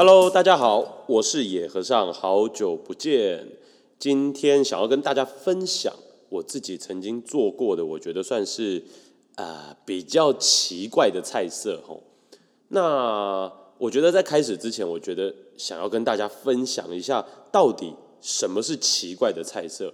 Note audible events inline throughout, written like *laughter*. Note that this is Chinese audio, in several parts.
Hello，大家好，我是野和尚，好久不见。今天想要跟大家分享我自己曾经做过的，我觉得算是啊比较奇怪的菜色吼。那我觉得在开始之前，我觉得想要跟大家分享一下，到底什么是奇怪的菜色？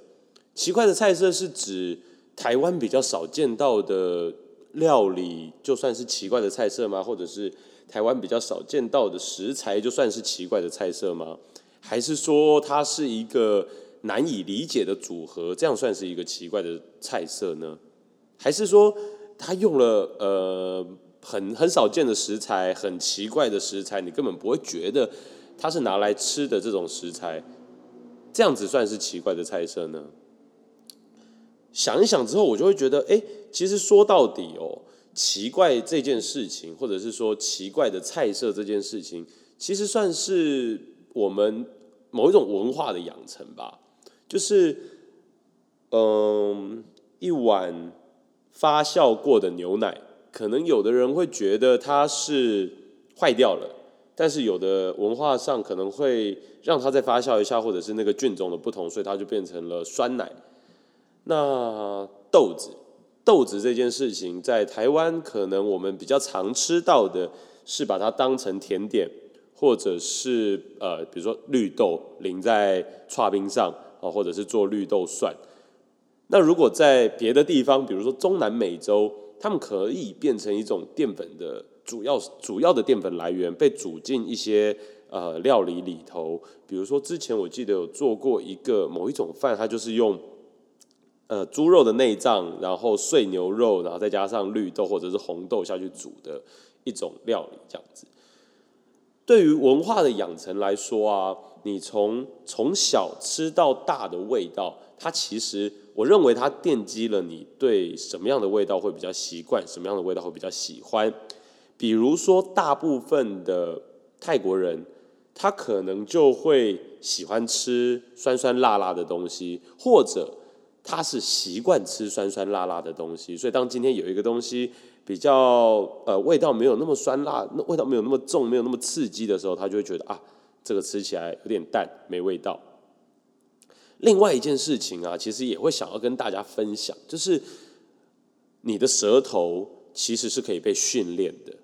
奇怪的菜色是指台湾比较少见到的料理，就算是奇怪的菜色吗？或者是台湾比较少见到的食材，就算是奇怪的菜色吗？还是说它是一个难以理解的组合，这样算是一个奇怪的菜色呢？还是说它用了呃很很少见的食材，很奇怪的食材，你根本不会觉得它是拿来吃的这种食材，这样子算是奇怪的菜色呢？想一想之后，我就会觉得，哎，其实说到底哦，奇怪这件事情，或者是说奇怪的菜色这件事情，其实算是我们某一种文化的养成吧。就是，嗯，一碗发酵过的牛奶，可能有的人会觉得它是坏掉了，但是有的文化上可能会让它再发酵一下，或者是那个菌种的不同，所以它就变成了酸奶。那豆子，豆子这件事情，在台湾可能我们比较常吃到的是把它当成甜点，或者是呃，比如说绿豆淋在刨冰上啊，或者是做绿豆蒜。那如果在别的地方，比如说中南美洲，他们可以变成一种淀粉的主要主要的淀粉来源，被煮进一些呃料理里头。比如说之前我记得有做过一个某一种饭，它就是用。呃，猪肉的内脏，然后碎牛肉，然后再加上绿豆或者是红豆下去煮的一种料理，这样子。对于文化的养成来说啊，你从从小吃到大的味道，它其实我认为它奠基了你对什么样的味道会比较习惯，什么样的味道会比较喜欢。比如说，大部分的泰国人，他可能就会喜欢吃酸酸辣辣的东西，或者。他是习惯吃酸酸辣辣的东西，所以当今天有一个东西比较呃味道没有那么酸辣，那味道没有那么重，没有那么刺激的时候，他就会觉得啊，这个吃起来有点淡，没味道。另外一件事情啊，其实也会想要跟大家分享，就是你的舌头其实是可以被训练的，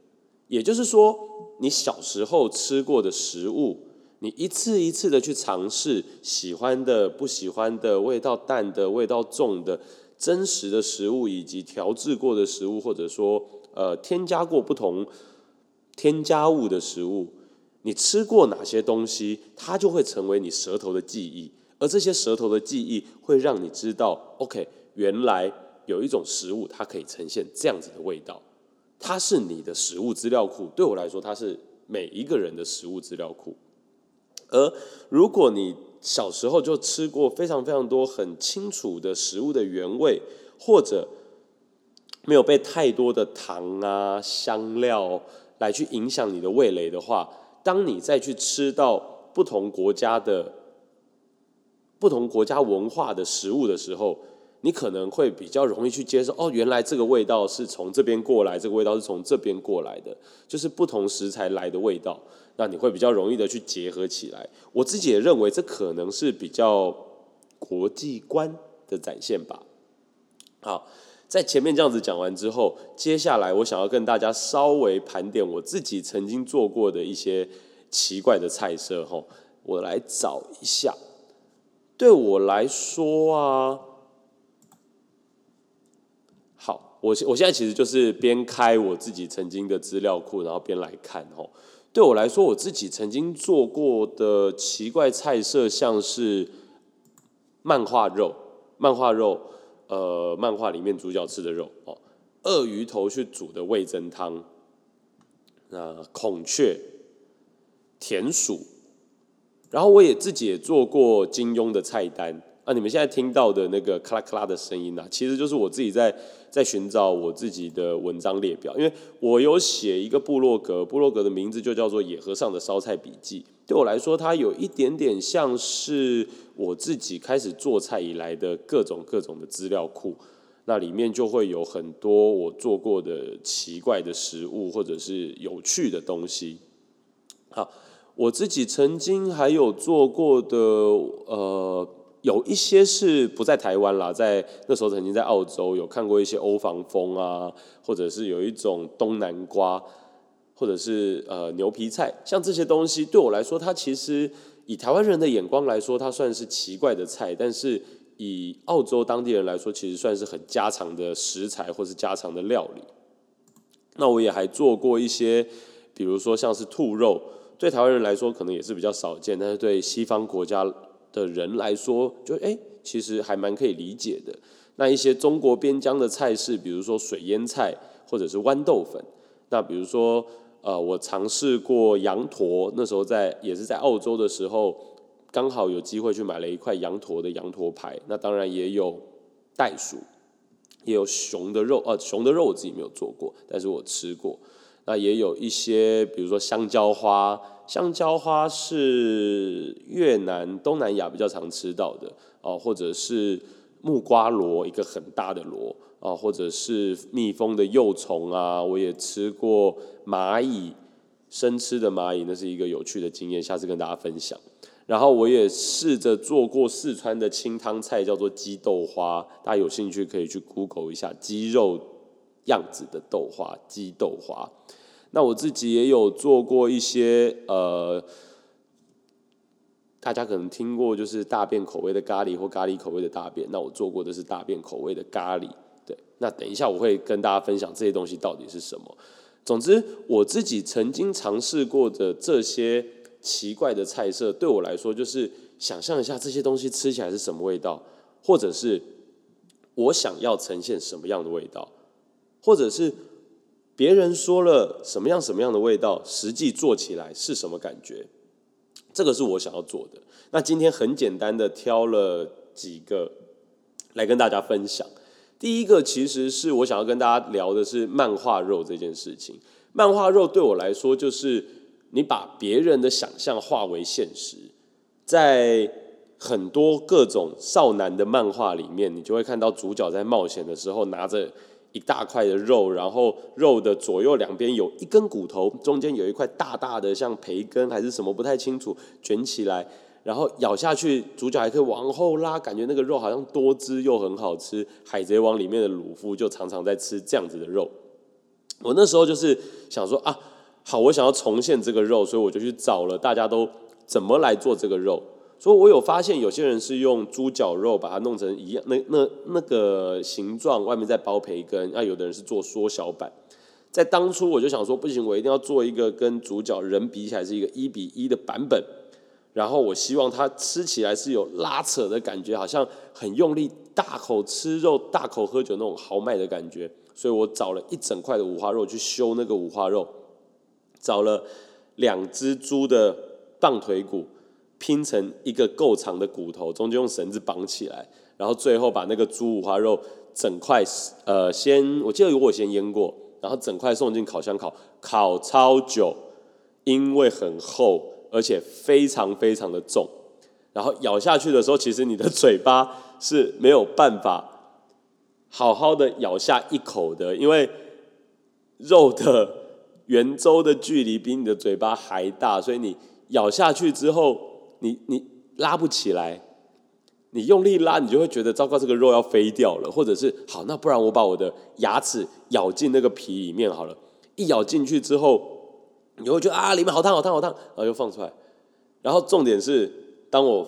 也就是说，你小时候吃过的食物。你一次一次的去尝试喜欢的、不喜欢的、味道淡的、味道重的、真实的食物，以及调制过的食物，或者说呃添加过不同添加物的食物，你吃过哪些东西，它就会成为你舌头的记忆。而这些舌头的记忆会让你知道，OK，原来有一种食物它可以呈现这样子的味道，它是你的食物资料库。对我来说，它是每一个人的食物资料库。而如果你小时候就吃过非常非常多很清楚的食物的原味，或者没有被太多的糖啊香料来去影响你的味蕾的话，当你再去吃到不同国家的不同国家文化的食物的时候，你可能会比较容易去接受。哦，原来这个味道是从这边过来，这个味道是从这边过来的，就是不同食材来的味道。那你会比较容易的去结合起来。我自己也认为这可能是比较国际观的展现吧。好，在前面这样子讲完之后，接下来我想要跟大家稍微盘点我自己曾经做过的一些奇怪的菜色。哈，我来找一下。对我来说啊，好，我我现在其实就是边开我自己曾经的资料库，然后边来看。吼。对我来说，我自己曾经做过的奇怪菜色，像是漫画肉，漫画肉，呃，漫画里面主角吃的肉哦，鳄鱼头去煮的味增汤，那孔雀、田鼠，然后我也自己也做过金庸的菜单。那你们现在听到的那个咔啦咔啦的声音呢，其实就是我自己在在寻找我自己的文章列表，因为我有写一个部落格，部落格的名字就叫做《野和尚的烧菜笔记》。对我来说，它有一点点像是我自己开始做菜以来的各种各种的资料库，那里面就会有很多我做过的奇怪的食物或者是有趣的东西。好，我自己曾经还有做过的，呃，有一些是不在台湾啦，在那时候曾经在澳洲有看过一些欧防风啊，或者是有一种东南瓜，或者是呃牛皮菜，像这些东西对我来说，它其实以台湾人的眼光来说，它算是奇怪的菜，但是以澳洲当地人来说，其实算是很家常的食材或是家常的料理。那我也还做过一些，比如说像是兔肉，对台湾人来说可能也是比较少见，但是对西方国家的人来说，就哎，其实还蛮可以理解的。那一些中国边疆的菜式，比如说水腌菜或者是豌豆粉，那比如说呃，我尝试过羊驼，那时候在也是在澳洲的时候，刚好有机会去买了一块羊驼的羊驼排，那当然也有袋鼠。也有熊的肉，呃，熊的肉我自己没有做过，但是我吃过。那也有一些，比如说香蕉花，香蕉花是越南、东南亚比较常吃到的哦，或者是木瓜螺，一个很大的螺哦，或者是蜜蜂的幼虫啊，我也吃过蚂蚁，生吃的蚂蚁，那是一个有趣的经验，下次跟大家分享。然后我也试着做过四川的清汤菜，叫做鸡豆花。大家有兴趣可以去 Google 一下鸡肉样子的豆花，鸡豆花。那我自己也有做过一些呃，大家可能听过就是大便口味的咖喱或咖喱口味的大便。那我做过的是大便口味的咖喱。对，那等一下我会跟大家分享这些东西到底是什么。总之，我自己曾经尝试过的这些。奇怪的菜色对我来说，就是想象一下这些东西吃起来是什么味道，或者是我想要呈现什么样的味道，或者是别人说了什么样什么样的味道，实际做起来是什么感觉，这个是我想要做的。那今天很简单的挑了几个来跟大家分享。第一个其实是我想要跟大家聊的是漫画肉这件事情。漫画肉对我来说就是。你把别人的想象化为现实，在很多各种少男的漫画里面，你就会看到主角在冒险的时候拿着一大块的肉，然后肉的左右两边有一根骨头，中间有一块大大的像培根还是什么不太清楚，卷起来，然后咬下去，主角还可以往后拉，感觉那个肉好像多汁又很好吃。海贼王里面的鲁夫就常常在吃这样子的肉。我那时候就是想说啊。好，我想要重现这个肉，所以我就去找了大家都怎么来做这个肉。所以我有发现，有些人是用猪脚肉把它弄成一样，那那那个形状，外面再包培根；那有的人是做缩小版。在当初我就想说，不行，我一定要做一个跟主角人比起来是一个一比一的版本。然后我希望它吃起来是有拉扯的感觉，好像很用力，大口吃肉、大口喝酒那种豪迈的感觉。所以我找了一整块的五花肉去修那个五花肉。找了两只猪的棒腿骨拼成一个够长的骨头，中间用绳子绑起来，然后最后把那个猪五花肉整块呃先，我记得有我先腌过，然后整块送进烤箱烤，烤超久，因为很厚而且非常非常的重，然后咬下去的时候，其实你的嘴巴是没有办法好好的咬下一口的，因为肉的。圆周的距离比你的嘴巴还大，所以你咬下去之后，你你拉不起来，你用力拉，你就会觉得糟糕，这个肉要飞掉了，或者是好，那不然我把我的牙齿咬进那个皮里面好了，一咬进去之后，你会觉得啊，里面好烫好烫好烫，然后又放出来，然后重点是，当我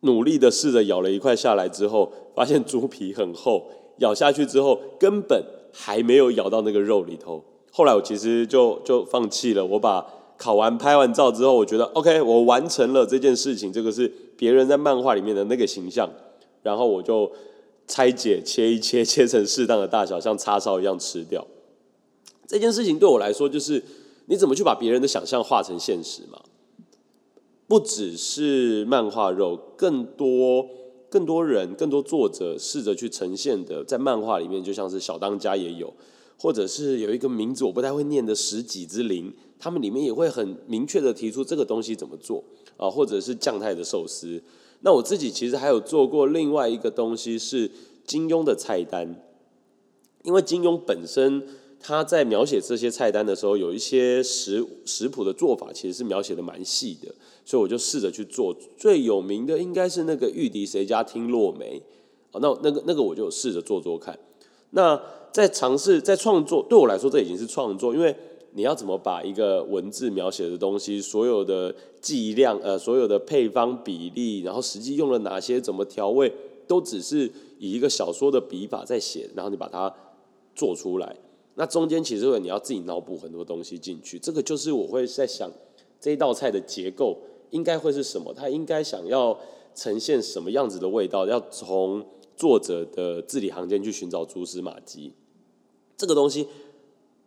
努力的试着咬了一块下来之后，发现猪皮很厚，咬下去之后根本还没有咬到那个肉里头。后来我其实就就放弃了。我把考完拍完照之后，我觉得 OK，我完成了这件事情。这个是别人在漫画里面的那个形象，然后我就拆解切一切，切成适当的大小，像叉烧一样吃掉。这件事情对我来说，就是你怎么去把别人的想象化成现实嘛？不只是漫画肉，更多更多人、更多作者试着去呈现的，在漫画里面，就像是小当家也有。或者是有一个名字我不太会念的十几之灵，他们里面也会很明确的提出这个东西怎么做啊，或者是酱太的寿司。那我自己其实还有做过另外一个东西是金庸的菜单，因为金庸本身他在描写这些菜单的时候，有一些食食谱的做法其实是描写的蛮细的，所以我就试着去做。最有名的应该是那个玉笛谁家听落梅，哦，那那个那个我就试着做做看。那在尝试在创作，对我来说这已经是创作，因为你要怎么把一个文字描写的东西，所有的剂量呃，所有的配方比例，然后实际用了哪些怎么调味，都只是以一个小说的笔法在写，然后你把它做出来。那中间其实会你要自己脑补很多东西进去，这个就是我会在想这一道菜的结构应该会是什么，它应该想要呈现什么样子的味道，要从作者的字里行间去寻找蛛丝马迹。这个东西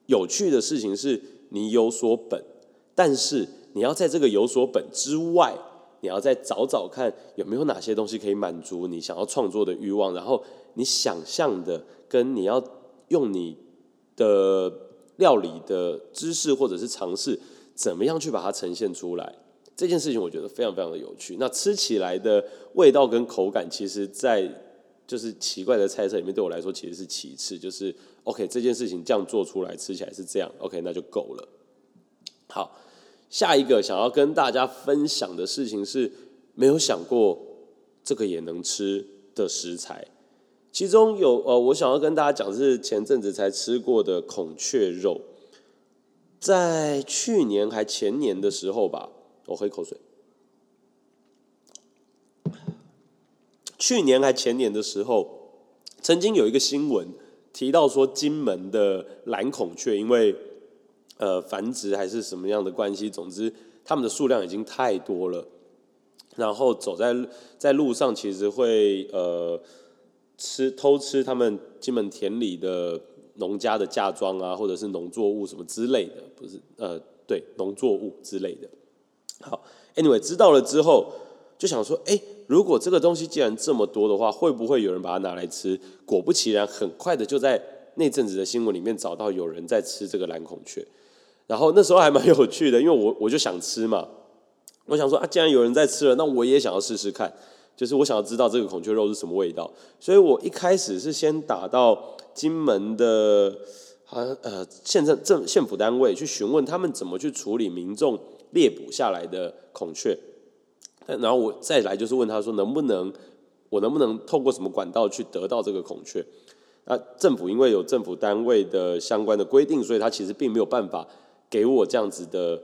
有趣的事情是你有所本，但是你要在这个有所本之外，你要再找找看有没有哪些东西可以满足你想要创作的欲望，然后你想象的跟你要用你。的料理的知识或者是尝试，怎么样去把它呈现出来？这件事情我觉得非常非常的有趣。那吃起来的味道跟口感，其实，在就是奇怪的菜色里面，对我来说其实是其次。就是 OK，这件事情这样做出来，吃起来是这样，OK，那就够了。好，下一个想要跟大家分享的事情是，没有想过这个也能吃的食材。其中有呃，我想要跟大家讲是前阵子才吃过的孔雀肉，在去年还前年的时候吧，我喝一口水。去年还前年的时候，曾经有一个新闻提到说，金门的蓝孔雀因为呃繁殖还是什么样的关系，总之它们的数量已经太多了，然后走在在路上其实会呃。吃偷吃他们金门田里的农家的嫁妆啊，或者是农作物什么之类的，不是呃对农作物之类的。好，anyway 知道了之后就想说，哎，如果这个东西既然这么多的话，会不会有人把它拿来吃？果不其然，很快的就在那阵子的新闻里面找到有人在吃这个蓝孔雀。然后那时候还蛮有趣的，因为我我就想吃嘛，我想说啊，既然有人在吃了，那我也想要试试看。就是我想要知道这个孔雀肉是什么味道，所以我一开始是先打到金门的，好像呃县政政县府单位去询问他们怎么去处理民众猎捕下来的孔雀，然后我再来就是问他说能不能我能不能透过什么管道去得到这个孔雀？那政府因为有政府单位的相关的规定，所以他其实并没有办法给我这样子的。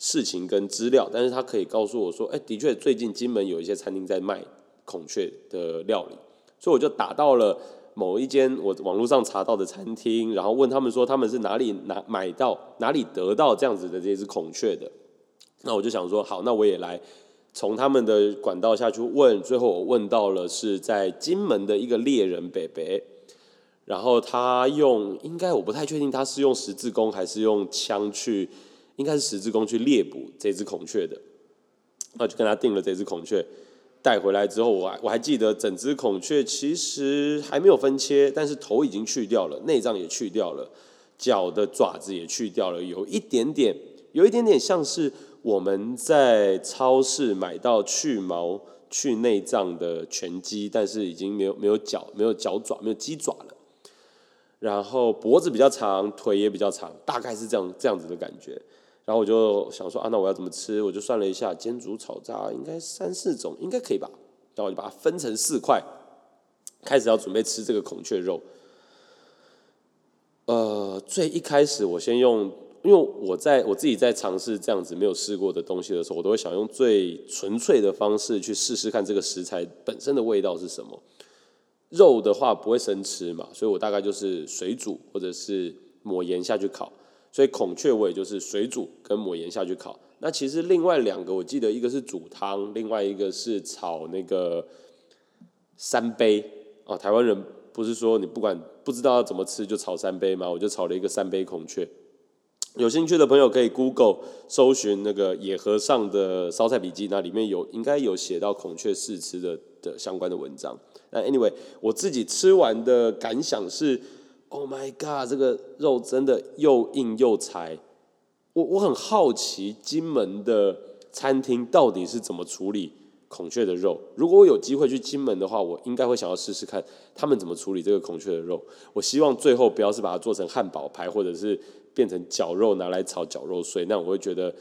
事情跟资料，但是他可以告诉我说，哎，的确最近金门有一些餐厅在卖孔雀的料理，所以我就打到了某一间我网络上查到的餐厅，然后问他们说他们是哪里拿买到哪里得到这样子的这只孔雀的，那我就想说好，那我也来从他们的管道下去问，最后我问到了是在金门的一个猎人北北，然后他用应该我不太确定他是用十字弓还是用枪去。应该是十字弓去猎捕这只孔雀的，那就跟他定了这只孔雀，带回来之后，我还我还记得整只孔雀其实还没有分切，但是头已经去掉了，内脏也去掉了，脚的爪子也去掉了，有一点点，有一点点像是我们在超市买到去毛去内脏的全鸡，但是已经没有没有脚没有脚爪没有鸡爪了，然后脖子比较长，腿也比较长，大概是这样这样子的感觉。然后我就想说啊，那我要怎么吃？我就算了一下，煎、煮、炒、炸，应该三四种，应该可以吧？然后我就把它分成四块，开始要准备吃这个孔雀肉。呃，最一开始我先用，因为我在我自己在尝试这样子没有试过的东西的时候，我都会想用最纯粹的方式去试试看这个食材本身的味道是什么。肉的话不会生吃嘛，所以我大概就是水煮或者是抹盐下去烤。所以孔雀我也就是水煮跟抹盐下去烤。那其实另外两个我记得一个是煮汤，另外一个是炒那个三杯啊。台湾人不是说你不管不知道要怎么吃就炒三杯吗？我就炒了一个三杯孔雀。有兴趣的朋友可以 Google 搜寻那个野和尚的烧菜笔记，那里面有应该有写到孔雀试吃的的相关的文章。那 Anyway，我自己吃完的感想是。Oh my god！这个肉真的又硬又柴，我我很好奇金门的餐厅到底是怎么处理孔雀的肉。如果我有机会去金门的话，我应该会想要试试看他们怎么处理这个孔雀的肉。我希望最后不要是把它做成汉堡排，或者是变成绞肉拿来炒绞肉碎，那我会觉得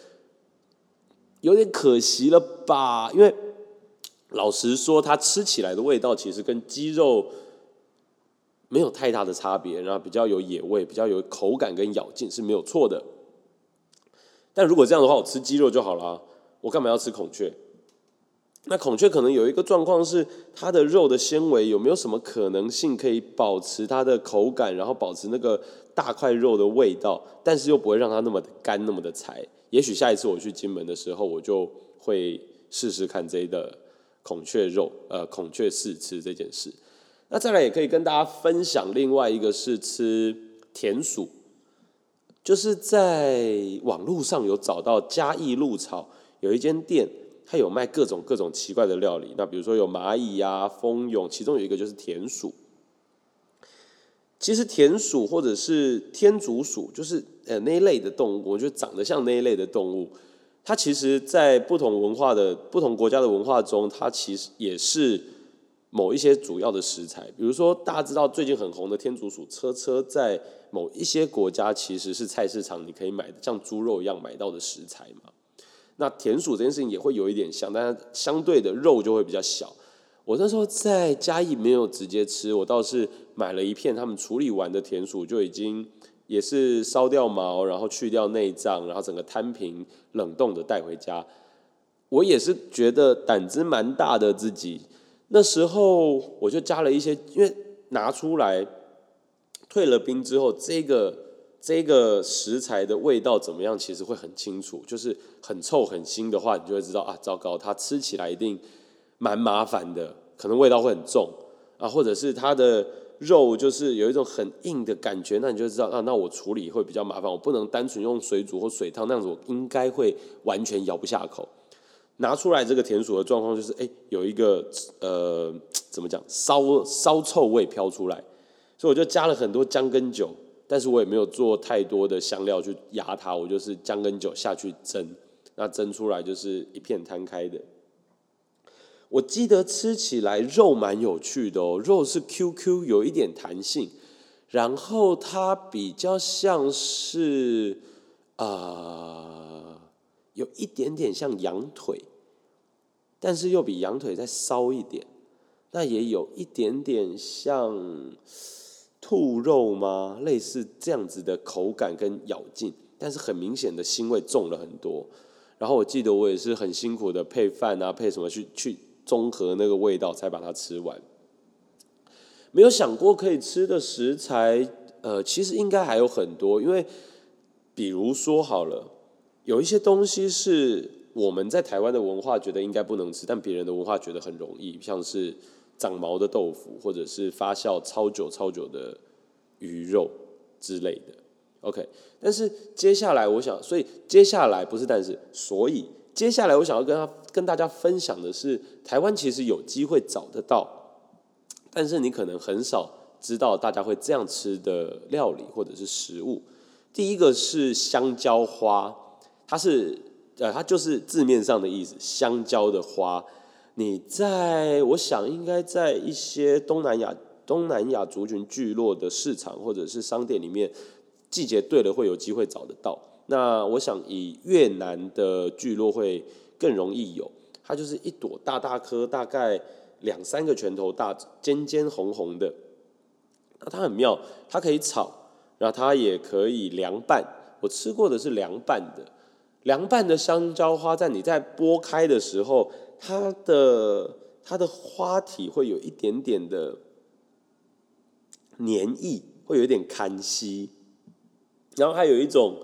有点可惜了吧？因为老实说，它吃起来的味道其实跟鸡肉没有太大的差别，然后比较有野味，比较有口感跟咬劲是没有错的。但如果这样的话，我吃鸡肉就好了，我干嘛要吃孔雀？那孔雀可能有一个状况是，它的肉的纤维有没有什么可能性可以保持它的口感，然后保持那个大块肉的味道，但是又不会让它那么的干，那么的柴？也许下一次我去金门的时候，我就会试试看这的孔雀肉，呃，孔雀试吃这件事。那再来也可以跟大家分享，另外一个是吃田鼠，就是在网络上有找到嘉义鹿草有一间店。它有卖各种各种奇怪的料理，那比如说有蚂蚁呀、蜂蛹，其中有一个就是田鼠。其实田鼠或者是天竺鼠，就是呃那一类的动物，我觉得长得像那一类的动物，它其实，在不同文化的不同国家的文化中，它其实也是某一些主要的食材。比如说，大家知道最近很红的天竺鼠车车，在某一些国家其实是菜市场你可以买的，像猪肉一样买到的食材嘛。那田鼠这件事情也会有一点像，但是相对的肉就会比较小。我那时候在嘉义没有直接吃，我倒是买了一片他们处理完的田鼠，就已经也是烧掉毛，然后去掉内脏，然后整个摊平冷冻的带回家。我也是觉得胆子蛮大的自己，那时候我就加了一些，因为拿出来退了冰之后，这个。这个食材的味道怎么样？其实会很清楚，就是很臭很腥的话，你就会知道啊，糟糕，它吃起来一定蛮麻烦的，可能味道会很重啊，或者是它的肉就是有一种很硬的感觉，那你就知道啊，那我处理会比较麻烦，我不能单纯用水煮或水烫那样子，我应该会完全咬不下口。拿出来这个田鼠的状况就是，哎，有一个呃，怎么讲，烧烧臭味飘出来，所以我就加了很多姜跟酒。但是我也没有做太多的香料去压它，我就是姜跟酒下去蒸，那蒸出来就是一片摊开的。我记得吃起来肉蛮有趣的哦，肉是 Q Q，有一点弹性，然后它比较像是啊，有一点点像羊腿，但是又比羊腿再骚一点，那也有一点点像。兔肉吗？类似这样子的口感跟咬劲，但是很明显的腥味重了很多。然后我记得我也是很辛苦的配饭啊，配什么去去中和那个味道，才把它吃完。没有想过可以吃的食材，呃，其实应该还有很多。因为比如说好了，有一些东西是我们在台湾的文化觉得应该不能吃，但别人的文化觉得很容易，像是。长毛的豆腐，或者是发酵超久超久的鱼肉之类的，OK。但是接下来我想，所以接下来不是，但是所以接下来我想要跟他跟大家分享的是，台湾其实有机会找得到，但是你可能很少知道大家会这样吃的料理或者是食物。第一个是香蕉花，它是呃，它就是字面上的意思，香蕉的花。你在，我想应该在一些东南亚东南亚族群聚落的市场或者是商店里面，季节对了会有机会找得到。那我想以越南的聚落会更容易有，它就是一朵大大颗，大概两三个拳头大，尖尖红红的。那它很妙，它可以炒，然后它也可以凉拌。我吃过的是凉拌的，凉拌的香蕉花在你在剥开的时候。它的它的花体会有一点点的黏液，会有一点堪稀，然后还有一种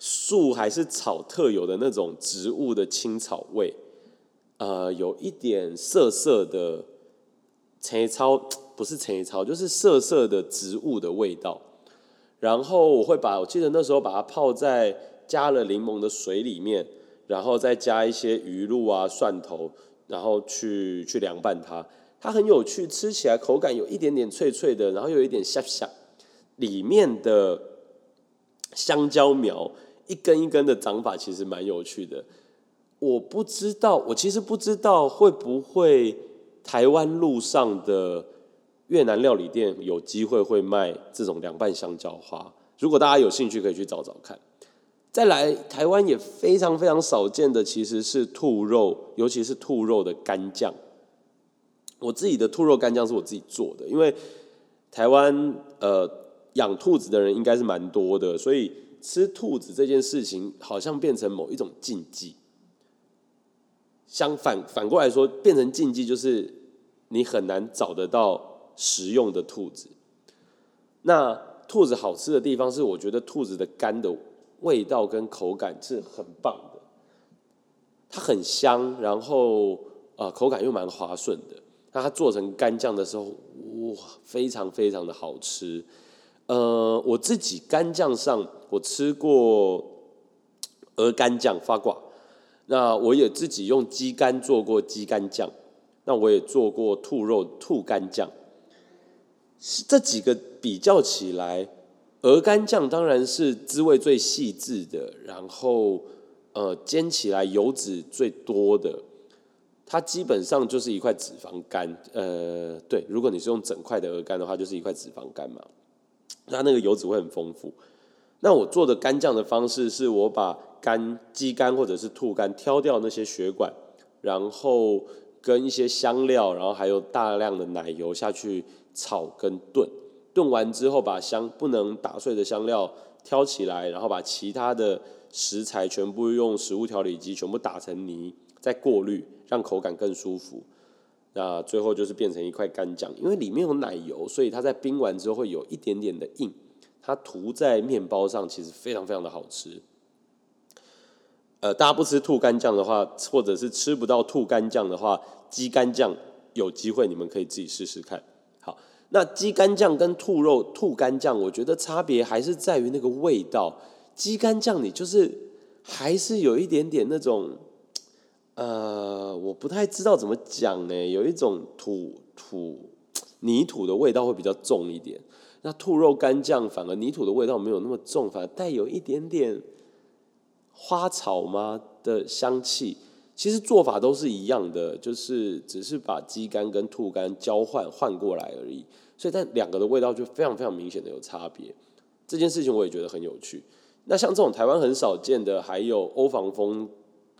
树还是草特有的那种植物的青草味，呃，有一点涩涩的陈草，*tsk* 不是陈草，就是涩涩的植物的味道。然后我会把我记得那时候把它泡在加了柠檬的水里面。然后再加一些鱼露啊、蒜头，然后去去凉拌它。它很有趣，吃起来口感有一点点脆脆的，然后有一点香香。里面的香蕉苗一根一根的长法其实蛮有趣的。我不知道，我其实不知道会不会台湾路上的越南料理店有机会会卖这种凉拌香蕉花。如果大家有兴趣，可以去找找看。再来，台湾也非常非常少见的，其实是兔肉，尤其是兔肉的干酱。我自己的兔肉干酱是我自己做的，因为台湾呃养兔子的人应该是蛮多的，所以吃兔子这件事情好像变成某一种禁忌。相反反过来说，变成禁忌就是你很难找得到食用的兔子。那兔子好吃的地方是，我觉得兔子的肝的。味道跟口感是很棒的，它很香，然后呃口感又蛮滑顺的。那它做成干酱的时候，哇，非常非常的好吃。呃，我自己干酱上我吃过鹅肝酱发卦，那我也自己用鸡肝做过鸡肝酱，那我也做过兔肉兔肝酱。这几个比较起来。鹅肝酱当然是滋味最细致的，然后呃煎起来油脂最多的，它基本上就是一块脂肪肝。呃，对，如果你是用整块的鹅肝的话，就是一块脂肪肝嘛。它那个油脂会很丰富。那我做的干酱的方式是我把肝、鸡肝或者是兔肝挑掉那些血管，然后跟一些香料，然后还有大量的奶油下去炒跟炖。炖完之后，把香不能打碎的香料挑起来，然后把其他的食材全部用食物调理机全部打成泥，再过滤，让口感更舒服。那最后就是变成一块干酱，因为里面有奶油，所以它在冰完之后会有一点点的硬。它涂在面包上，其实非常非常的好吃。呃，大家不吃兔干酱的话，或者是吃不到兔干酱的话，鸡干酱有机会你们可以自己试试看。好那鸡干酱跟兔肉兔干酱，我觉得差别还是在于那个味道。鸡干酱你就是还是有一点点那种，呃，我不太知道怎么讲呢，有一种土土泥土的味道会比较重一点。那兔肉干酱反而泥土的味道没有那么重，反而带有一点点花草吗的香气。其实做法都是一样的，就是只是把鸡肝跟兔肝交换换过来而已，所以但两个的味道就非常非常明显的有差别。这件事情我也觉得很有趣。那像这种台湾很少见的，还有欧防风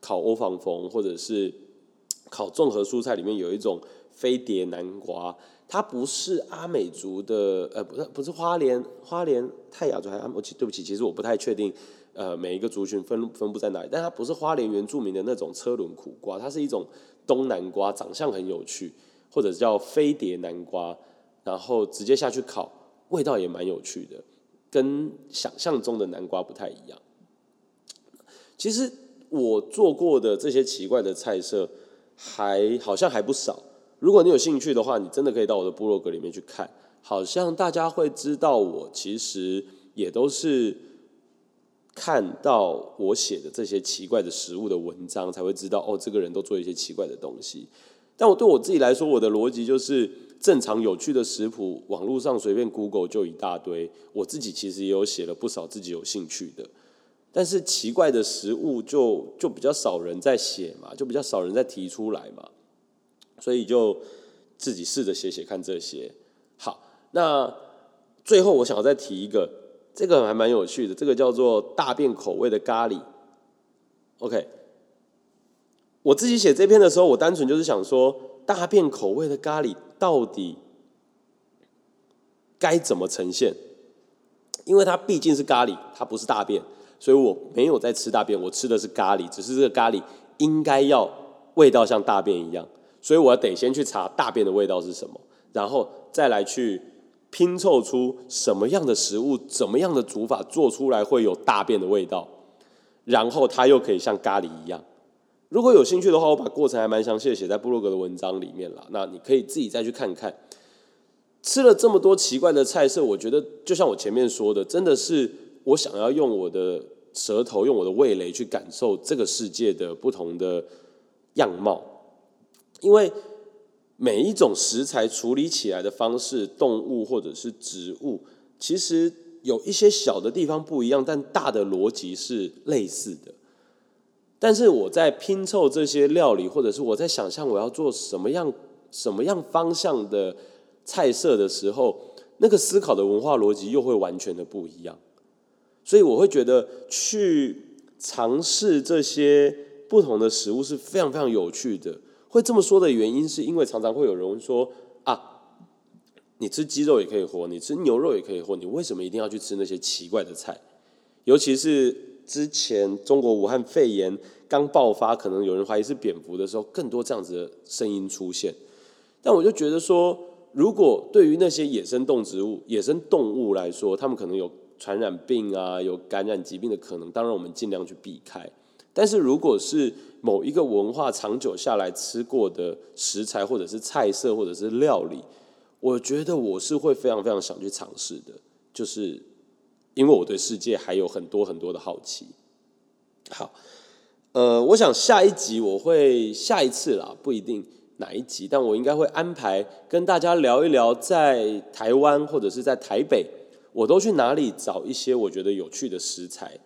烤欧防风，或者是 *tsk* 烤综合蔬菜里面有一种飞碟南瓜，它不是阿美族的，呃，不是不是花莲花莲泰雅族还阿，我对不起，其实我不太确定。呃，每一个族群分分布在哪里？但它不是花莲原住民的那种车轮苦瓜，它是一种东南瓜，长相很有趣，或者叫飞碟南瓜，然后直接下去烤，味道也蛮有趣的，跟想象中的南瓜不太一样。其实我做过的这些奇怪的菜色，还好像还不少。如果你有兴趣的话，你真的可以到我的部落格里面去看，好像大家会知道我其实也都是。看到我写的这些奇怪的食物的文章，才会知道哦，这个人都做一些奇怪的东西。但我对我自己来说，我的逻辑就是正常有趣的食谱，网络上随便 Google 就一大堆。我自己其实也有写了不少自己有兴趣的，但是奇怪的食物就就比较少人在写嘛，就比较少人在提出来嘛，所以就自己试着写写看这些。好，那最后我想要再提一个。这个还蛮有趣的，这个叫做大便口味的咖喱。OK，我自己写这篇的时候，我单纯就是想说，大便口味的咖喱到底该怎么呈现？因为它毕竟是咖喱，它不是大便，所以我没有在吃大便，我吃的是咖喱。只是这个咖喱应该要味道像大便一样，所以我得先去查大便的味道是什么，然后再来去。拼凑出什么样的食物，怎么样的煮法做出来会有大便的味道，然后它又可以像咖喱一样。如果有兴趣的话，我把过程还蛮详细的写在布洛格的文章里面了。那你可以自己再去看看。吃了这么多奇怪的菜色，我觉得就像我前面说的，真的是我想要用我的舌头、用我的味蕾去感受这个世界的不同的样貌，因为。每一种食材处理起来的方式，动物或者是植物，其实有一些小的地方不一样，但大的逻辑是类似的。但是我在拼凑这些料理，或者是我在想象我要做什么样什么样方向的菜色的时候，那个思考的文化逻辑又会完全的不一样。所以我会觉得去尝试这些不同的食物是非常非常有趣的。会这么说的原因，是因为常常会有人说啊，你吃鸡肉也可以活，你吃牛肉也可以活，你为什么一定要去吃那些奇怪的菜？尤其是之前中国武汉肺炎刚爆发，可能有人怀疑是蝙蝠的时候，更多这样子的声音出现。但我就觉得说，如果对于那些野生动植物、野生动物来说，他们可能有。传染病啊，有感染疾病的可能，当然我们尽量去避开。但是如果是某一个文化长久下来吃过的食材，或者是菜色，或者是料理，我觉得我是会非常非常想去尝试的，就是因为我对世界还有很多很多的好奇。好，呃，我想下一集我会下一次啦，不一定哪一集，但我应该会安排跟大家聊一聊在台湾或者是在台北。我都去哪里找一些我觉得有趣的食材？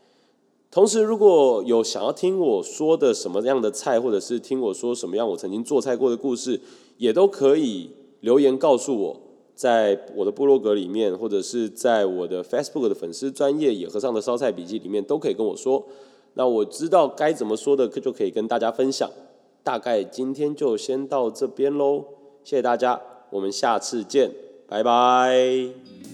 同时，如果有想要听我说的什么样的菜，或者是听我说什么样我曾经做菜过的故事，也都可以留言告诉我，在我的部落格里面，或者是在我的 Facebook 的粉丝专业野和尚的烧菜笔记里面，都可以跟我说。那我知道该怎么说的，就可以跟大家分享。大概今天就先到这边喽，谢谢大家，我们下次见，拜拜。